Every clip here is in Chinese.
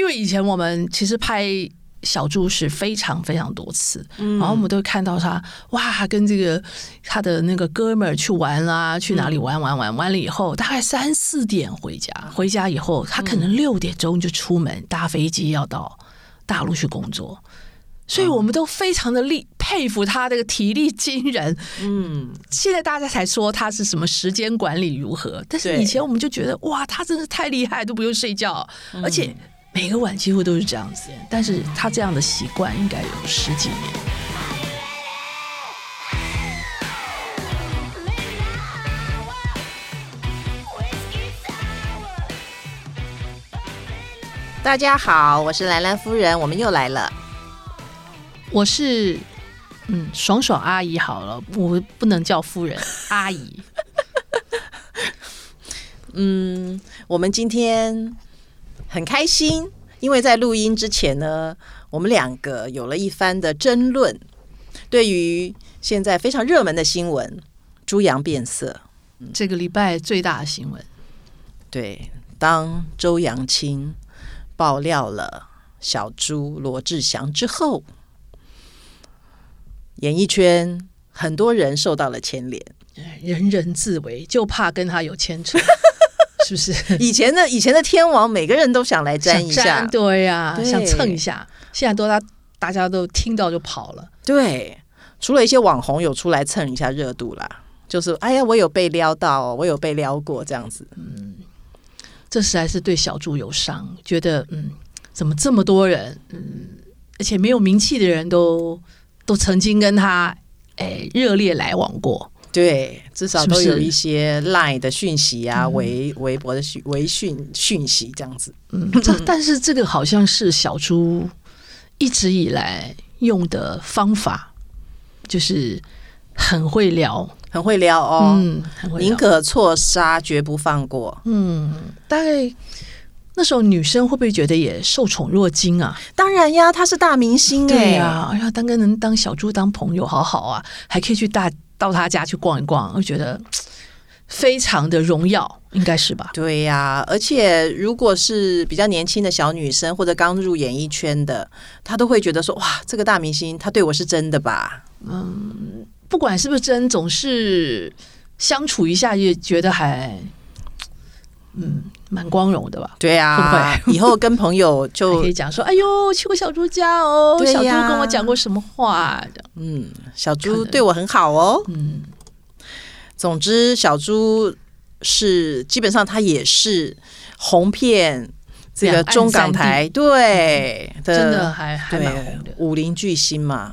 因为以前我们其实拍小猪是非常非常多次，嗯、然后我们都会看到他哇，跟这个他的那个哥们儿去玩啦，去哪里玩玩玩，完了以后大概三四点回家，回家以后他可能六点钟就出门搭飞机要到大陆去工作。所以我们都非常的力佩服他这个体力惊人。嗯，现在大家才说他是什么时间管理如何，但是以前我们就觉得哇，他真的太厉害，都不用睡觉，而且每个碗几乎都是这样子。但是他这样的习惯应该有十几年。大家好，我是兰兰夫人，我们又来了。我是嗯，爽爽阿姨好了，我不能叫夫人 阿姨。嗯，我们今天很开心，因为在录音之前呢，我们两个有了一番的争论，对于现在非常热门的新闻“猪羊变色”，这个礼拜最大的新闻，对，当周扬青爆料了小猪罗志祥之后。演艺圈很多人受到了牵连，人人自危，就怕跟他有牵扯，是不是？以前的以前的天王，每个人都想来沾一下，对呀、啊，想蹭一下。现在都大大家都听到就跑了，对。除了一些网红有出来蹭一下热度啦，就是哎呀，我有被撩到，我有被撩过这样子。嗯，这实在是对小猪有伤，觉得嗯，怎么这么多人，嗯，而且没有名气的人都。都曾经跟他诶热烈来往过，对，至少都有一些 Line 的讯息啊，微微博的讯微讯讯息这样子。嗯，但是这个好像是小猪一直以来用的方法，就是很会聊，很会聊哦，嗯，宁可错杀绝不放过。嗯，大概。那时候女生会不会觉得也受宠若惊啊？当然呀，他是大明星哎、呀、啊，哎呀，当个能当小猪当朋友好好啊，还可以去大到他家去逛一逛，我觉得非常的荣耀，应该是吧？对呀、啊，而且如果是比较年轻的小女生或者刚入演艺圈的，她都会觉得说哇，这个大明星他对我是真的吧？嗯，不管是不是真，总是相处一下也觉得还。嗯，蛮光荣的吧？对啊，会不会？以后跟朋友就可以讲说：“哎呦，去过小猪家哦，小猪跟我讲过什么话？”嗯，小猪对我很好哦。嗯，总之，小猪是基本上他也是红遍这个中港台，对，真的还还蛮红的武林巨星嘛。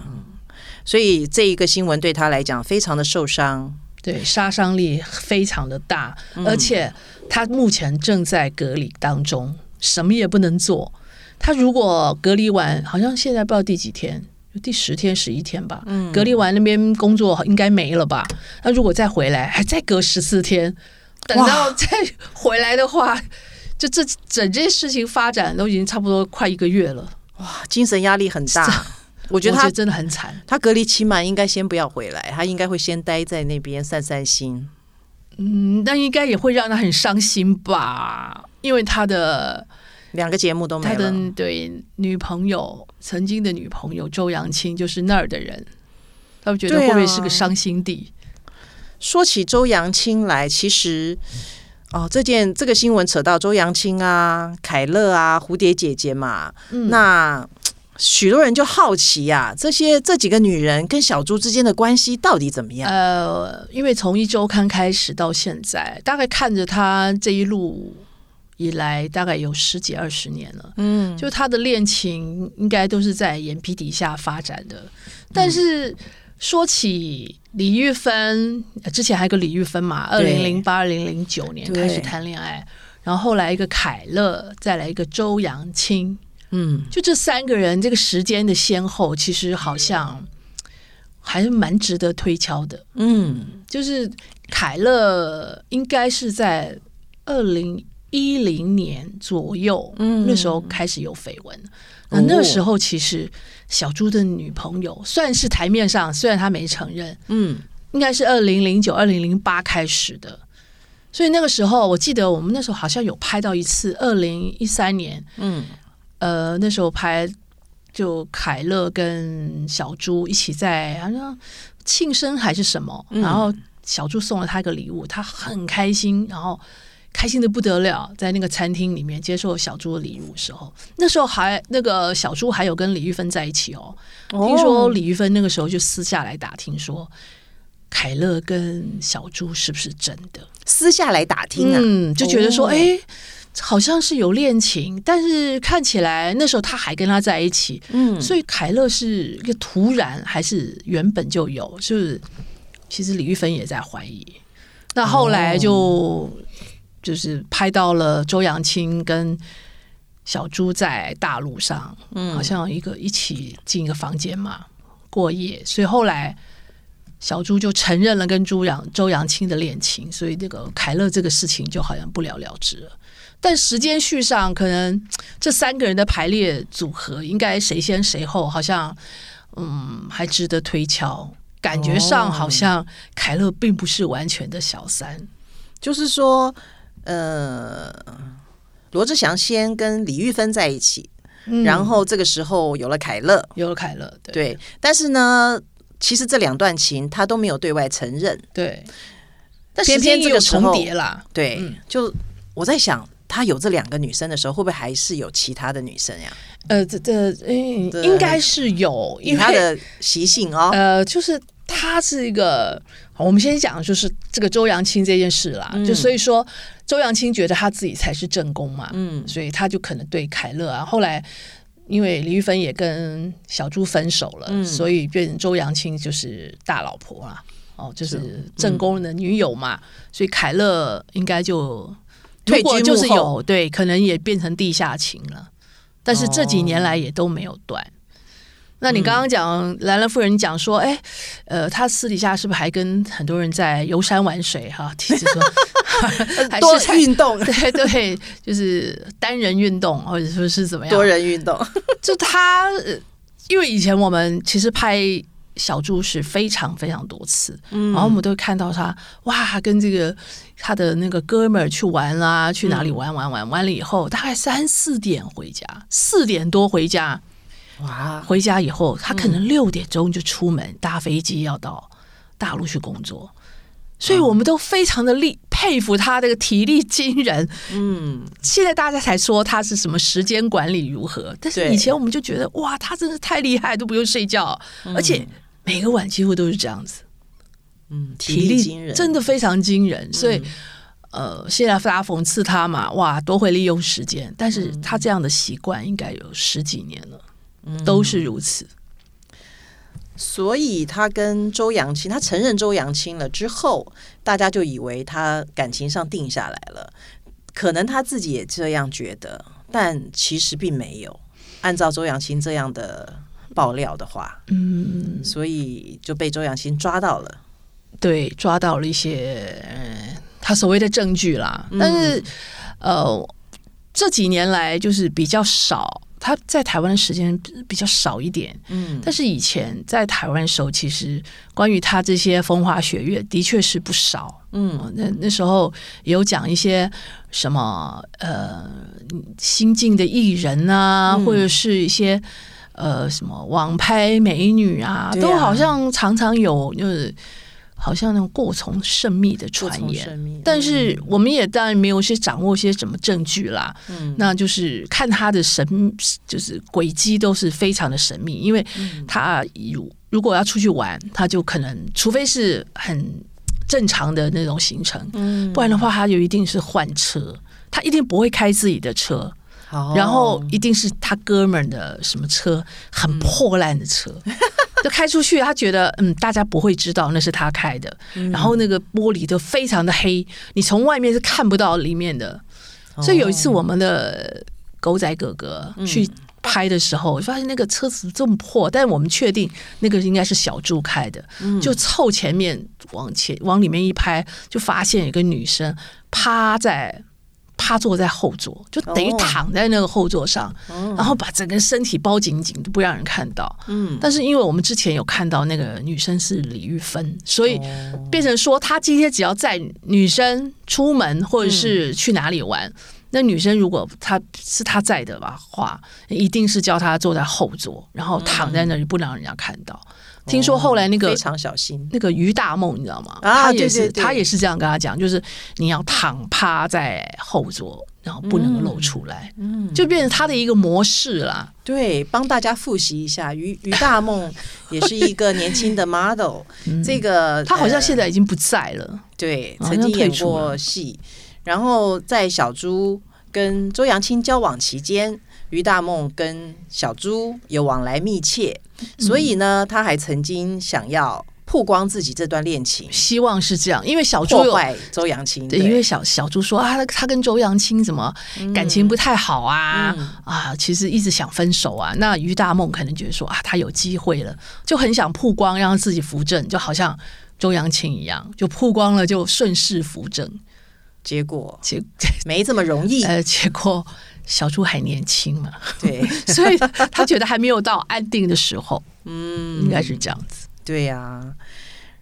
所以这一个新闻对他来讲非常的受伤。对，杀伤力非常的大，嗯、而且他目前正在隔离当中，什么也不能做。他如果隔离完，好像现在不知道第几天，第十天、十一天吧。嗯，隔离完那边工作应该没了吧？他如果再回来，还再隔十四天，等到再回来的话，就这整件事情发展都已经差不多快一个月了。哇，精神压力很大。我觉得他真的很惨，他隔离期满应该先不要回来，他应该会先待在那边散散心。嗯，那应该也会让他很伤心吧，因为他的两个节目都没了。他的对女朋友，曾经的女朋友周扬青就是那儿的人，他们觉得会不会是个伤心地？啊、说起周扬青来，其实哦，这件这个新闻扯到周扬青啊、凯乐啊、蝴蝶姐姐嘛，嗯、那。许多人就好奇呀、啊，这些这几个女人跟小猪之间的关系到底怎么样？呃，因为从一周刊开始到现在，大概看着她这一路以来，大概有十几二十年了。嗯，就她的恋情应该都是在眼皮底下发展的。但是说起李玉芬，之前还有个李玉芬嘛，二零零八、二零零九年开始谈恋爱，然后后来一个凯乐，再来一个周扬青。嗯，就这三个人，这个时间的先后，其实好像还是蛮值得推敲的。嗯，就是凯乐应该是在二零一零年左右，嗯，那时候开始有绯闻。那那时候其实小猪的女朋友算是台面上，虽然他没承认，嗯，应该是二零零九、二零零八开始的。所以那个时候，我记得我们那时候好像有拍到一次，二零一三年，嗯。呃那时候拍就凯乐跟小猪一起在好像庆生还是什么，嗯、然后小猪送了他一个礼物，他很开心，然后。开心的不得了，在那个餐厅里面接受小猪的礼物的时候，那时候还那个小猪还有跟李玉芬在一起哦。哦，听说李玉芬那个时候就私下来打听说，凯乐跟小猪是不是真的？私下来打听啊，嗯，就觉得说，哎、哦，好像是有恋情，但是看起来那时候他还跟他在一起，嗯，所以凯乐是一个突然还是原本就有？就是其实李玉芬也在怀疑。那后来就。哦就是拍到了周扬青跟小猪在大陆上，嗯，好像一个一起进一个房间嘛过夜，所以后来小猪就承认了跟朱扬周扬青的恋情，所以那个凯乐这个事情就好像不了了之了。但时间序上，可能这三个人的排列组合应该谁先谁后，好像嗯还值得推敲。感觉上好像凯乐并不是完全的小三，就是说。呃，罗志祥先跟李玉芬在一起，嗯，然后这个时候有了凯乐，有了凯乐，对，对。但是呢，其实这两段情他都没有对外承认，对。但偏偏这个重叠了，对。嗯，就我在想，他有这两个女生的时候，会不会还是有其他的女生呀？呃，这这，嗯，应该是有，因为他的习性哦，呃，就是他是一个。我们先讲就是这个周扬青这件事啦，嗯、就所以说周扬青觉得他自己才是正宫嘛，嗯，所以他就可能对凯乐啊。后来因为李玉芬也跟小猪分手了，嗯、所以变成周扬青就是大老婆啦，哦，就是正宫的女友嘛，嗯、所以凯乐应该就如果就是有对，可能也变成地下情了，但是这几年来也都没有断。那你刚刚讲兰兰夫人讲说，哎，呃，他私底下是不是还跟很多人在游山玩水？哈，其 实说 多运动，对对，就是单人运动，或者说是怎么样？多人运动，就他，因为以前我们其实拍小猪是非常非常多次，嗯，然后我们都会看到他哇，跟这个他的那个哥们儿去玩啦，去哪里玩玩玩，完了以后大概三四点回家，四点多回家。哇！回家以后，他可能六点钟就出门搭飞机要到大陆去工作，所以我们都非常的力佩服他这个体力惊人。嗯，现在大家才说他是什么时间管理如何，但是以前我们就觉得哇，他真的太厉害，都不用睡觉，而且每个晚几乎都是这样子。嗯，体力惊人，真的非常惊人。所以，呃，现在大家讽刺他嘛，哇，多会利用时间，但是他这样的习惯应该有十几年了。都是如此，所以他跟周扬青，他承认周扬青了之后，大家就以为他感情上定下来了，可能他自己也这样觉得，但其实并没有。按照周扬青这样的爆料的话，嗯，所以就被周扬青抓到了，对，抓到了一些他所谓的证据啦。但是，嗯、呃，这几年来就是比较少。他在台湾的时间比较少一点，嗯，但是以前在台湾的时候，其实关于他这些风花雪月的确是不少，嗯，那那时候有讲一些什么呃新进的艺人啊，嗯、或者是一些呃什么网拍美女啊，啊都好像常常有就是。好像那种过从甚密的传言，但是我们也当然没有些掌握些什么证据啦。嗯，那就是看他的神，就是轨迹都是非常的神秘，因为他如如果要出去玩，他就可能除非是很正常的那种行程，嗯，不然的话他就一定是换车，他一定不会开自己的车。然后一定是他哥们的什么车，很破烂的车，嗯、就开出去，他觉得嗯，大家不会知道那是他开的。嗯、然后那个玻璃都非常的黑，你从外面是看不到里面的。哦、所以有一次我们的狗仔哥哥去拍的时候，嗯、发现那个车子这么破，但是我们确定那个应该是小猪开的，嗯、就凑前面往前往里面一拍，就发现有个女生趴在。趴坐在后座，就等于躺在那个后座上，哦、然后把整个身体包紧紧，都不让人看到。嗯，但是因为我们之前有看到那个女生是李玉芬，所以变成说他今天只要载女生出门或者是去哪里玩，嗯、那女生如果她是她在的吧话，一定是叫她坐在后座，然后躺在那里不让人家看到。嗯、听说后来那个、哦、非常小心，那个于大梦你知道吗？啊，他也是对对对他也是这样跟他讲，就是你要躺趴在后座，然后不能露出来，嗯，就变成他的一个模式啦。对，帮大家复习一下，于于大梦也是一个年轻的 model，嗯、这个他好像现在已经不在了，呃、对，曾经演过戏。然后在小猪跟周扬青交往期间，于大梦跟小猪有往来密切，所以呢，他还曾经想要曝光自己这段恋情，希望是这样，因为小猪有破坏周扬青，对，因为小小猪说啊，他跟周扬青怎么感情不太好啊、嗯、啊，其实一直想分手啊。那于大梦可能觉得说啊，他有机会了，就很想曝光，让自己扶正，就好像周扬青一样，就曝光了就顺势扶正。结果结 没这么容易。呃，结果小猪还年轻嘛，对，所以他觉得还没有到安定的时候。嗯，应该是这样子。对呀、啊，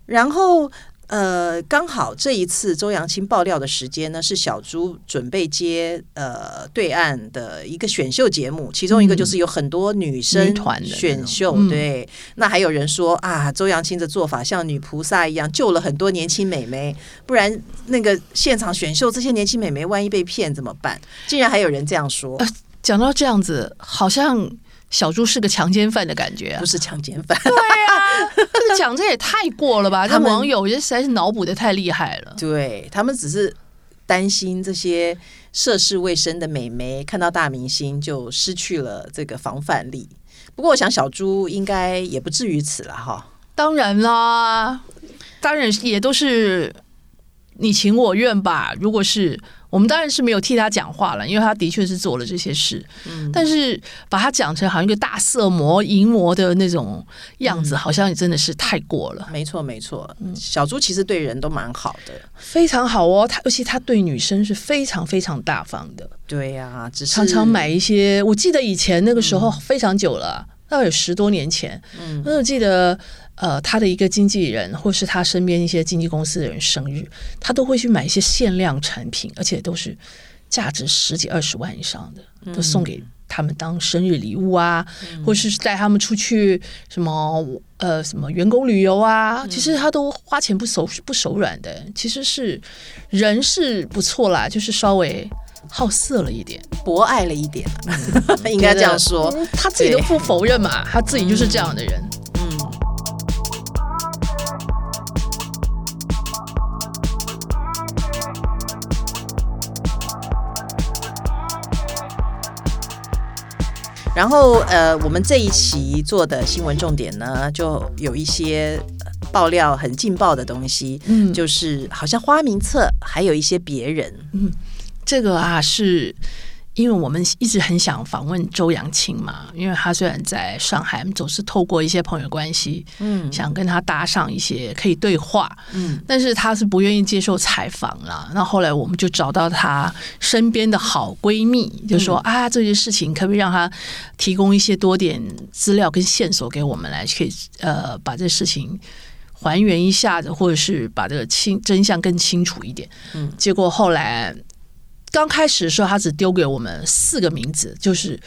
然后。呃，刚好这一次周扬青爆料的时间呢，是小猪准备接呃对岸的一个选秀节目，其中一个就是有很多女生选秀。嗯、对，嗯、那还有人说啊，周扬青的做法像女菩萨一样，救了很多年轻美眉，不然那个现场选秀这些年轻美眉万一被骗怎么办？竟然还有人这样说。呃、讲到这样子，好像。小猪是个强奸犯的感觉、啊，不是强奸犯。对啊，这个讲这也太过了吧？这网友也实在是脑补的太厉害了。对，他们只是担心这些涉世未深的美眉看到大明星就失去了这个防范力。不过，我想小猪应该也不至于此了哈。当然啦，当然也都是你情我愿吧。如果是。我们当然是没有替他讲话了，因为他的确是做了这些事。嗯，但是把他讲成好像一个大色魔、淫魔的那种样子，嗯、好像也真的是太过了。没错，没错。小猪其实对人都蛮好的，非常好哦。他尤其他对女生是非常非常大方的。对呀、啊，只是常常买一些。我记得以前那个时候非常久了，大概、嗯、有十多年前。嗯，我记得。呃，他的一个经纪人，或是他身边一些经纪公司的人生日，他都会去买一些限量产品，而且都是价值十几二十万以上的，都送给他们当生日礼物啊，嗯、或是带他们出去什么呃什么员工旅游啊，嗯、其实他都花钱不手不手软的，其实是人是不错啦，就是稍微好色了一点，博爱了一点，应该这样说，嗯、他自己都不否认嘛，他自己就是这样的人。然后，呃，我们这一期做的新闻重点呢，就有一些爆料很劲爆的东西，嗯，就是好像花名册还有一些别人，嗯，这个啊是。因为我们一直很想访问周扬青嘛，因为他虽然在上海，总是透过一些朋友关系，嗯，想跟他搭上一些可以对话，嗯，但是他是不愿意接受采访了。那后来我们就找到他身边的好闺蜜，就说、嗯、啊，这些事情可不可以让他提供一些多点资料跟线索给我们来，可以呃把这事情还原一下子，或者是把这个清真相更清楚一点。嗯，结果后来。刚开始的时候，他只丢给我们四个名字，就是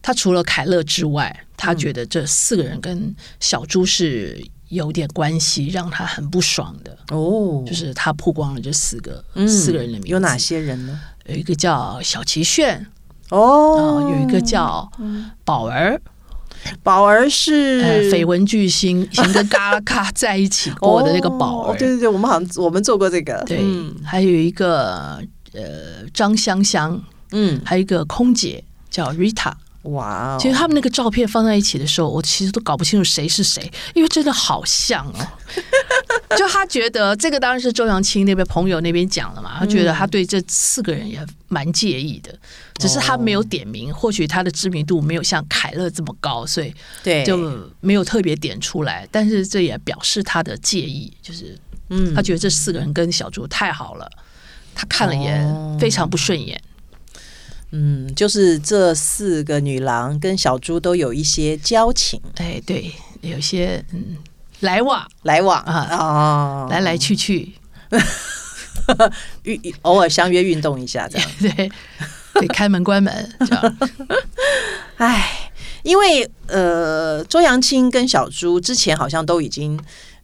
他除了凯乐之外，他觉得这四个人跟小猪是有点关系，让他很不爽的。哦，就是他曝光了这四个、嗯、四个人的名字，有哪些人呢？有一个叫小齐炫，哦，有一个叫宝儿，宝儿是呃绯闻巨星，以前跟嘎啦嘎在一起过的那个宝儿。哦，对对对，我们好像我们做过这个。对，嗯、还有一个。呃，张香香，嗯，还有一个空姐叫 Rita，哇哦！其实他们那个照片放在一起的时候，我其实都搞不清楚谁是谁，因为真的好像哦。就他觉得这个当然是周扬青那边朋友那边讲了嘛，他觉得他对这四个人也蛮介意的，只是他没有点名，或许他的知名度没有像凯乐这么高，所以对就没有特别点出来。但是这也表示他的介意，就是嗯，他觉得这四个人跟小猪太好了。他看了眼非常不顺眼，哦，嗯，就是这四个女郎跟小猪都有一些交情，哎，对，有些嗯来往。来往啊，哦，来来去去，运偶尔相约运动一下，这样。对，对，开门关门这样。哎，因为呃，周扬青跟小猪之前好像都已经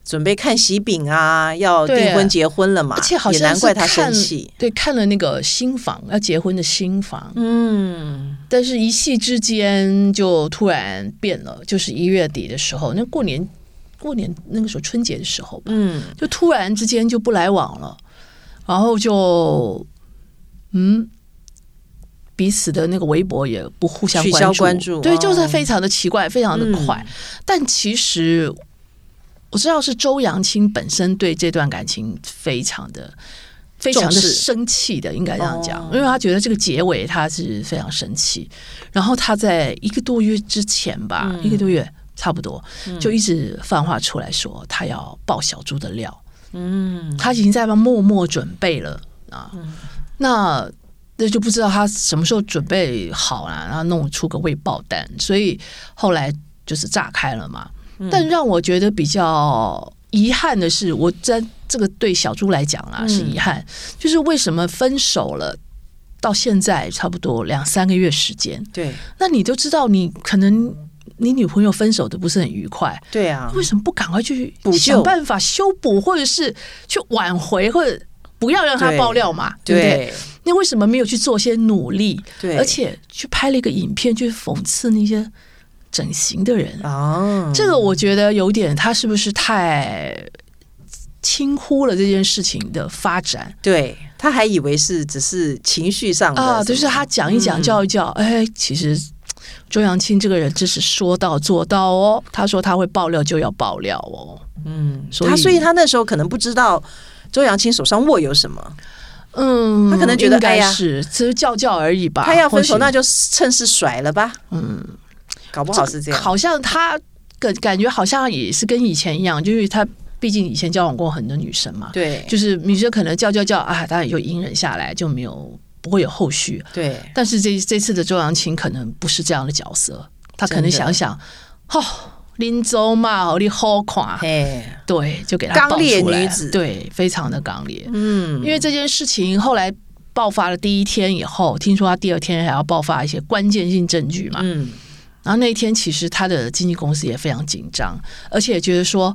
准备看喜饼啊，要订婚结婚了嘛，而且好像也难怪他生气。对，看了那个新房要结婚的新房，嗯，但是一夕之间就突然变了，就是一月底的时候，那过年过年那个时候春节的时候吧，嗯，就突然之间就不来往了，然后就嗯。彼此的那个微博也不互相关注，关注对，就是非常的奇怪，非常的快。嗯、但其实我知道是周扬青本身对这段感情非常的、非常的生气的，应该这样讲，因为他觉得这个结尾他是非常生气。然后他在一个多月之前吧，嗯、一个多月差不多，就一直放话出来说他要爆小猪的料。嗯，他已经在默默准备了啊。嗯、那。那就不知道他什么时候准备好了，啊，然后弄出个未爆弹，所以后来就是炸开了嘛。嗯、但让我觉得比较遗憾的是，我在这个对小猪来讲啊、嗯、是遗憾，就是为什么分手了到现在差不多两三个月时间？对，那你都知道，你可能你女朋友分手的不是很愉快，对啊，为什么不赶快去想办法修补，或者是去挽回，或者不要让他爆料嘛？对，对不对？你为什么没有去做些努力？对，而且去拍了一个影片，去讽刺那些整形的人啊。这个我觉得有点，他是不是太轻忽了这件事情的发展？对，他还以为是只是情绪上的啊，就是他讲一讲，叫一叫。嗯、哎，其实周扬青这个人真是说到做到哦。他说他会爆料就要爆料哦。嗯，所以他所以他那时候可能不知道周扬青手上握有什么。嗯，他可能觉得该是只是叫叫而已吧。他要分手，那就趁势甩了吧。嗯，搞不好是这样。好像他感感觉好像也是跟以前一样，就是他毕竟以前交往过很多女生嘛。对，就是女生可能叫叫叫啊，当然就隐忍下来，就没有不会有后续。对，但是这这次的周扬青可能不是这样的角色，他可能想想，哦。林州嘛，你好看，嘿对，就给他刚烈女子，对，非常的刚烈。嗯，因为这件事情后来爆发了第一天以后，听说他第二天还要爆发一些关键性证据嘛。嗯，然后那一天其实他的经纪公司也非常紧张，而且觉得说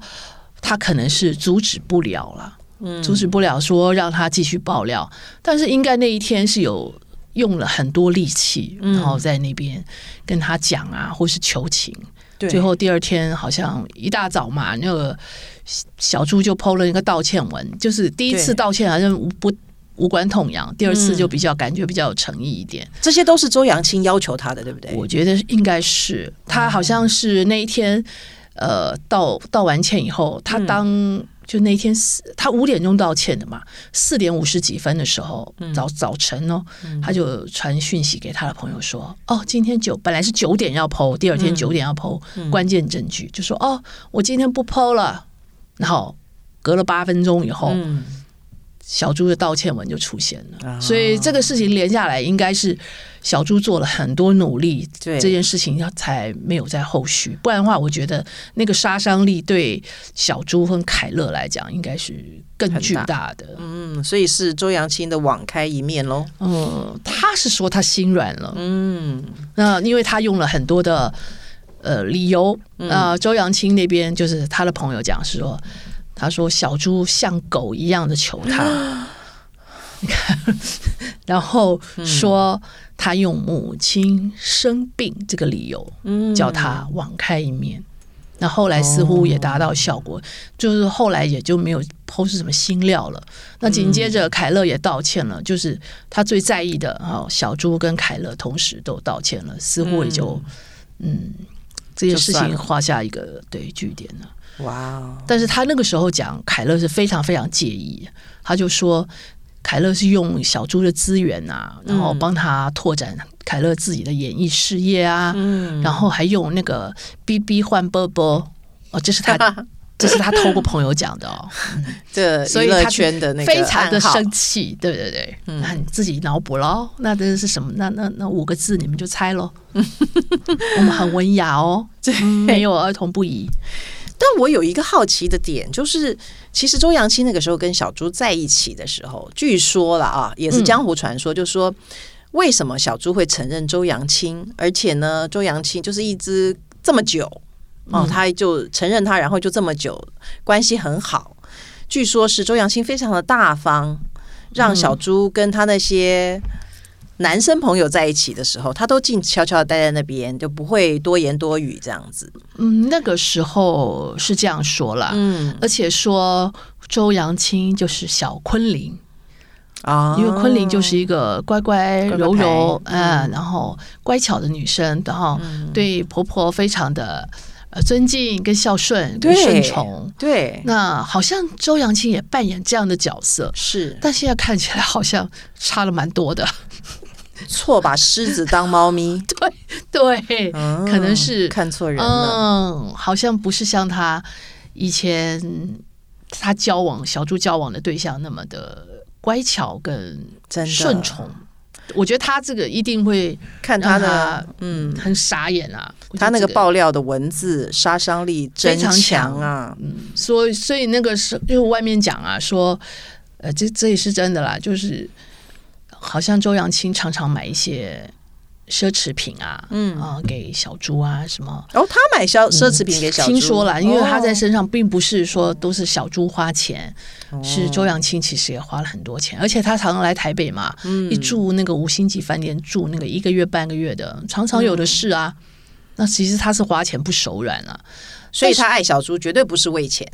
他可能是阻止不了了，嗯，阻止不了说让他继续爆料，但是应该那一天是有用了很多力气，然后在那边跟他讲啊，或是求情。最后第二天好像一大早嘛，那个小猪就 PO 了一个道歉文，就是第一次道歉好像不无关痛痒，第二次就比较感觉比较有诚意一点。这些都是周扬青要求他的，对不对？我觉得应该是他好像是那一天，呃，道道完歉以后，他当。就那天四，他五点钟道歉的嘛，四点五十几分的时候，早早晨哦，他就传讯息给他的朋友说：“哦，今天九本来是九点要 PO，第二天九点要 PO 关键证据，就说哦，我今天不 PO 了。”然后隔了八分钟以后。小猪的道歉文就出现了，所以这个事情连下来，应该是小猪做了很多努力，这件事情才没有在后续。不然的话，我觉得那个杀伤力对小猪和凯乐来讲，应该是更巨大的。嗯，所以是周扬青的网开一面喽。嗯，他是说他心软了。嗯，那因为他用了很多的呃理由。呃周扬青那边就是他的朋友讲是说。他说：“小猪像狗一样的求他，你看，然后说他用母亲生病这个理由，叫他网开一面。那后来似乎也达到效果，就是后来也就没有抛出什么新料了。那紧接着凯乐也道歉了，就是他最在意的啊，小猪跟凯乐同时都道歉了，似乎也就嗯，这件事情画下一个对句点了。”哇！Wow. 但是他那个时候讲凯乐是非常非常介意，他就说凯乐是用小猪的资源啊，然后帮他拓展凯乐自己的演艺事业啊，嗯，然后还用那个 BB 换波波哦，这是他 这是他透过朋友讲的哦，这所以他圈的那个非常的生气，对对对，嗯，那你自己脑补喽，那这是什么？那那那五个字你们就猜喽，我们很文雅哦，对，没有儿童不宜。但我有一个好奇的点，就是其实周扬青那个时候跟小猪在一起的时候，据说了啊，也是江湖传说，就说为什么小猪会承认周扬青，而且呢，周扬青就是一直这么久哦，他就承认他，然后就这么久关系很好。据说是周扬青非常的大方，让小猪跟他那些。男生朋友在一起的时候，他都静悄悄的待在那边，就不会多言多语这样子。嗯，那个时候是这样说了，嗯，而且说周扬青就是小昆凌。啊，因为昆凌就是一个乖乖柔柔，嗯，然后乖巧的女生，然后对婆婆非常的呃尊敬跟孝顺跟顺从，对。那好像周扬青也扮演这样的角色，是，但现在看起来好像差了蛮多的。错把狮子当猫咪，对对，嗯、可能是看错人了。嗯，好像不是像他以前他交往小猪交往的对象那么的乖巧跟顺从。我觉得他这个一定会看他的，嗯，很傻眼啊。他那个爆料的文字杀伤力非常强啊。嗯，所以所以那个是就是外面讲啊，说呃，这这也是真的啦，就是。好像周扬青常常买一些奢侈品啊，嗯啊，给小猪啊什么。哦，他买奢奢侈品给小猪，听说了，因为他在身上并不是说都是小猪花钱，哦、是周扬青其实也花了很多钱，而且他常常来台北嘛，嗯、一住那个五星级饭店住那个一个月半个月的，常常有的是啊。嗯、那其实他是花钱不手软啊，所以他爱小猪绝对不是为钱，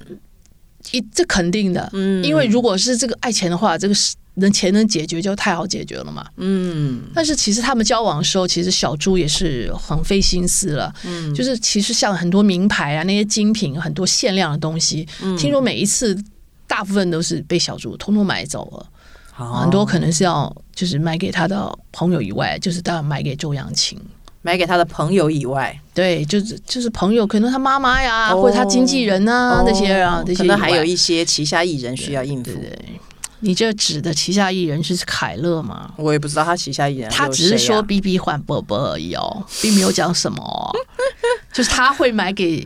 一这肯定的，嗯，因为如果是这个爱钱的话，这个是。能钱能解决就太好解决了嘛。嗯，但是其实他们交往的时候，其实小猪也是很费心思了。嗯，就是其实像很多名牌啊，那些精品，很多限量的东西，嗯、听说每一次大部分都是被小猪通通买走了。哦、很多可能是要就是买给他的朋友以外，就是当然买给周扬青，买给他的朋友以外，对，就是就是朋友，可能他妈妈呀，哦、或者他经纪人啊、哦、那些啊，这些可能还有一些旗下艺人需要应付。你这指的旗下艺人是凯乐吗？我也不知道他旗下艺人，他只是说 B B 换伯伯而已哦，并没有讲什么、哦，就是他会买给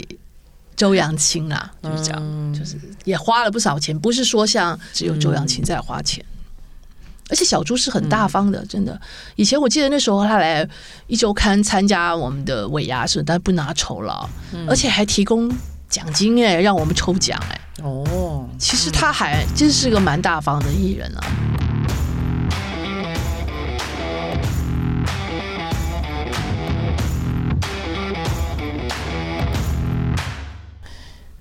周扬青啊，就是这样，嗯、就是也花了不少钱，不是说像只有周扬青在花钱，嗯、而且小猪是很大方的，嗯、真的。以前我记得那时候他来一周刊参加我们的尾牙时，但不拿酬劳，嗯、而且还提供。奖金哎，让我们抽奖哎。哦，其实他还真是个蛮大方的艺人啊。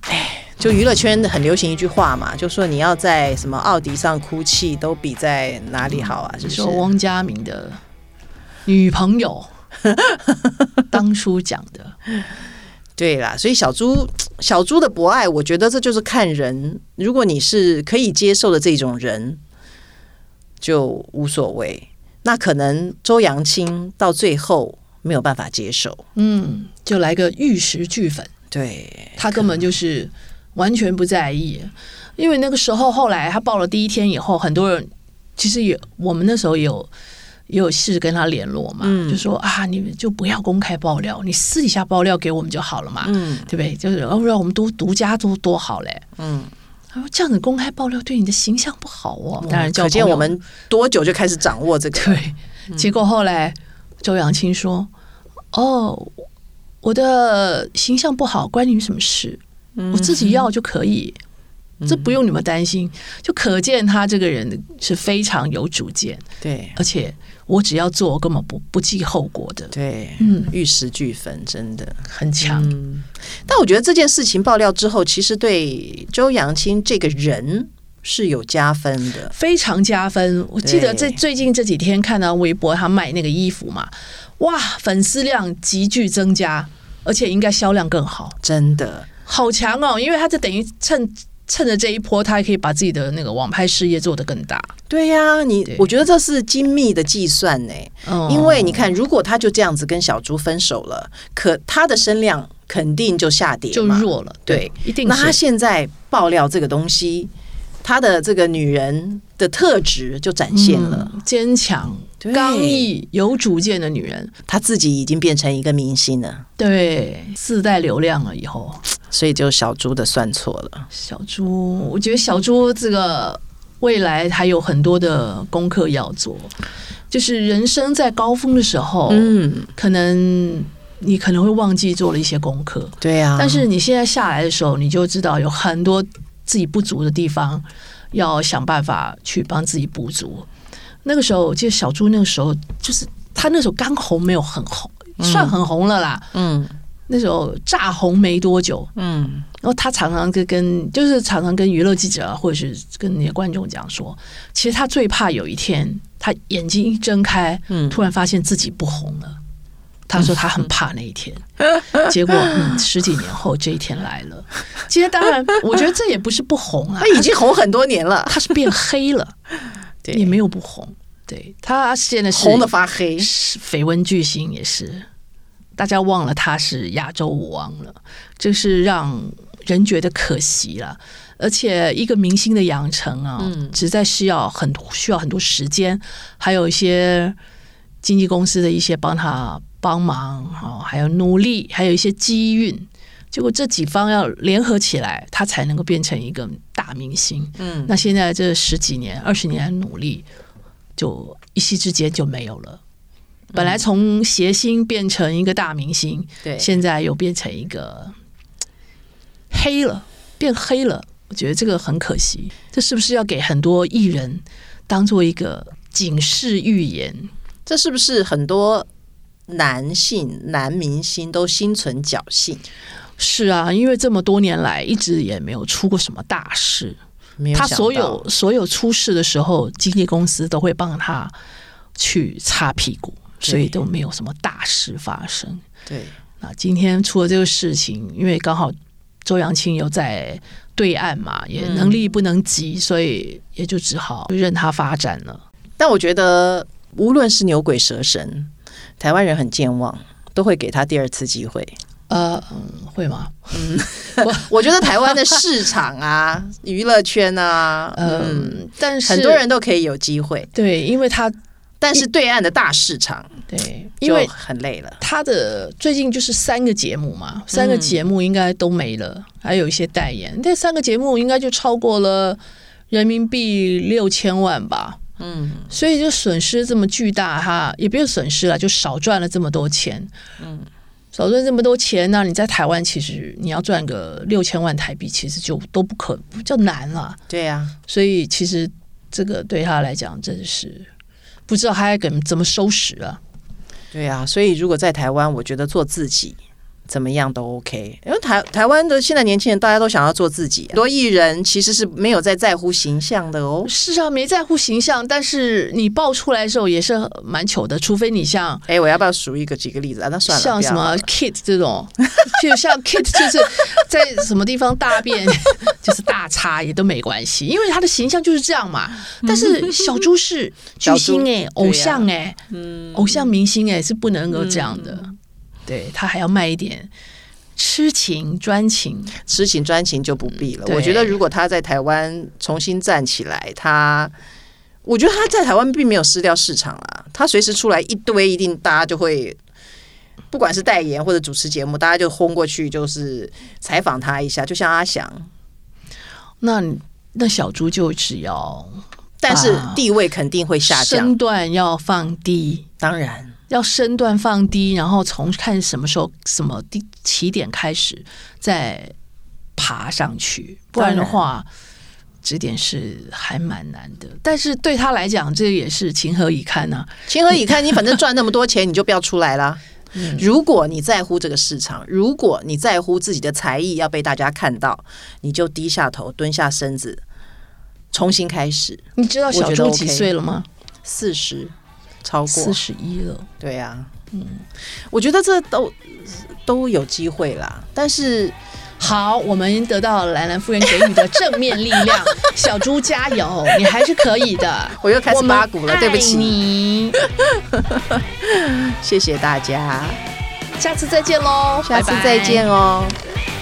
哎，就娱乐圈很流行一句话嘛，就说你要在什么奥迪上哭泣，都比在哪里好啊？就是说汪家明的女朋友 当初讲的。对啦，所以小猪 小猪的博爱，我觉得这就是看人。如果你是可以接受的这种人，就无所谓。那可能周扬青到最后没有办法接受，嗯，就来个玉石俱焚。对，他根本就是完全不在意，因为那个时候后来他报了第一天以后，很多人其实也我们那时候有。也有试着跟他联络嘛，嗯、就说啊，你们就不要公开爆料，你私底下爆料给我们就好了嘛，嗯、对不对？就是要不然我们都独家都多好嘞。嗯，他说这样子公开爆料对你的形象不好哦。当然，可见我们多久就开始掌握这个？对，嗯、结果后来周扬青说：“哦，我的形象不好关你们什么事？嗯、我自己要就可以。”这不用你们担心，就可见他这个人是非常有主见，对，而且我只要做，我根本不不计后果的，对，嗯，玉石俱焚，真的很强。嗯，但我觉得这件事情爆料之后，其实对周扬青这个人是有加分的，非常加分。我记得在最近这几天看到微博，他卖那个衣服嘛，哇，粉丝量急剧增加，而且应该销量更好，真的好强哦，因为他就等于趁。趁着这一波，他还可以把自己的那个网拍事业做得更大。对呀、啊，你我觉得这是精密的计算呢。哦、因为你看，如果他就这样子跟小猪分手了，可他的声量肯定就下跌，就弱了。对，一定。那他现在爆料这个东西，他的这个女人的特质就展现了：嗯、坚强、对刚毅、有主见的女人。她自己已经变成一个明星了，对，自带流量了以后。所以就小猪的算错了。小猪，我觉得小猪这个未来还有很多的功课要做，就是人生在高峰的时候，嗯，可能你可能会忘记做了一些功课，对呀。但是你现在下来的时候，你就知道有很多自己不足的地方，要想办法去帮自己补足。那个时候，我记得小猪那个时候，就是他那时候刚红，没有很红，算很红了啦。嗯，那时候炸红没多久。嗯，然后他常常跟跟，就是常常跟娱乐记者啊，或者是跟那些观众讲说，其实他最怕有一天，他眼睛一睁开，嗯，突然发现自己不红了。他说他很怕那一天。结果，嗯，十几年后这一天来了。其实当然，我觉得这也不是不红啊，他已经红很多年了，他是变黑了。对，也没有不红，对，他现在是红的发黑，绯闻巨星也是，大家忘了他是亚洲舞王了，这是让人觉得可惜了。而且一个明星的养成啊，嗯，实在是要很需要很多时间，还有一些经纪公司的一些帮他帮忙啊，还有努力，还有一些机运。结果这几方要联合起来，他才能够变成一个大明星。嗯，那现在这十几年、二十年的努力，就一夕之间就没有了。本来从谐星变成一个大明星，对，现在又变成一个黑了，变黑了。我觉得这个很可惜。这是不是要给很多艺人当做一个警示预言？这是不是很多男性男明星都心存侥幸？是啊，因为这么多年来一直也没有出过什么大事。他所有所有出事的时候，经纪公司都会帮他去擦屁股，所以都没有什么大事发生。对，那今天出了这个事情，因为刚好周扬青又在对岸嘛，也能力不能及，嗯，所以也就只好任他发展了。但我觉得，无论是牛鬼蛇神，台湾人很健忘，都会给他第二次机会。呃，嗯，会吗？嗯，我 我觉得台湾的市场啊，娱乐圈啊，嗯，但是很多人都可以有机会。对，因为他，但是对岸的大市场，对，因为很累了。他的最近就是三个节目嘛，三个节目应该都没了，嗯，还有一些代言。这三个节目应该就超过了人民币六千万吧。嗯，所以就损失这么巨大，哈，也不用损失了，就少赚了这么多钱。嗯。少赚这么多钱，那你在台湾其实你要赚个六千万台币，其实就都不可比较难了。对呀、啊，所以其实这个对他来讲真是不知道他该怎怎么收拾啊。对呀、啊，所以如果在台湾，我觉得做自己。怎么样都 OK，因为台台湾的现在年轻人大家都想要做自己，很多艺人其实是没有在在乎形象的哦。是啊，没在乎形象，但是你爆出来的时候也是蛮糗的，除非你像哎，我要不要数一个几个例子啊？那算了，像什么 Kit 这种，就像 Kit 就是在什么地方大便 就是大叉也都没关系，因为他的形象就是这样嘛。但是小猪是巨星哎，偶像哎，嗯，偶像明星哎，是不能够这样的。嗯对，他还要卖一点痴情专情，痴情专情就不必了。我觉得如果他在台湾重新站起来，他，我觉得他在台湾并没有失掉市场了。他随时出来一堆，一定大家就会，不管是代言或者主持节目，大家就轰过去，就是采访他一下。就像阿翔，那那小猪就只要，但是地位肯定会下降，身段要放低，当然。要身段放低，然后从看什么时候、什么地起点开始再爬上去，不然的话，这点是还蛮难的。但是对他来讲，这也是情何以堪呢、啊？情何以堪？你反正赚那么多钱，你就不要出来了。如果你在乎这个市场，如果你在乎自己的才艺要被大家看到，你就低下头，蹲下身子，重新开始。你知道小猪几岁了吗？四十。超过四十一了，对呀、啊，嗯，我觉得这都都有机会啦。但是，好，我们得到兰兰夫人给予的正面力量，小猪加油，你还是可以的。我又开始八股了，对不起你，谢谢大家，下次再见喽，下次再见哦。拜拜。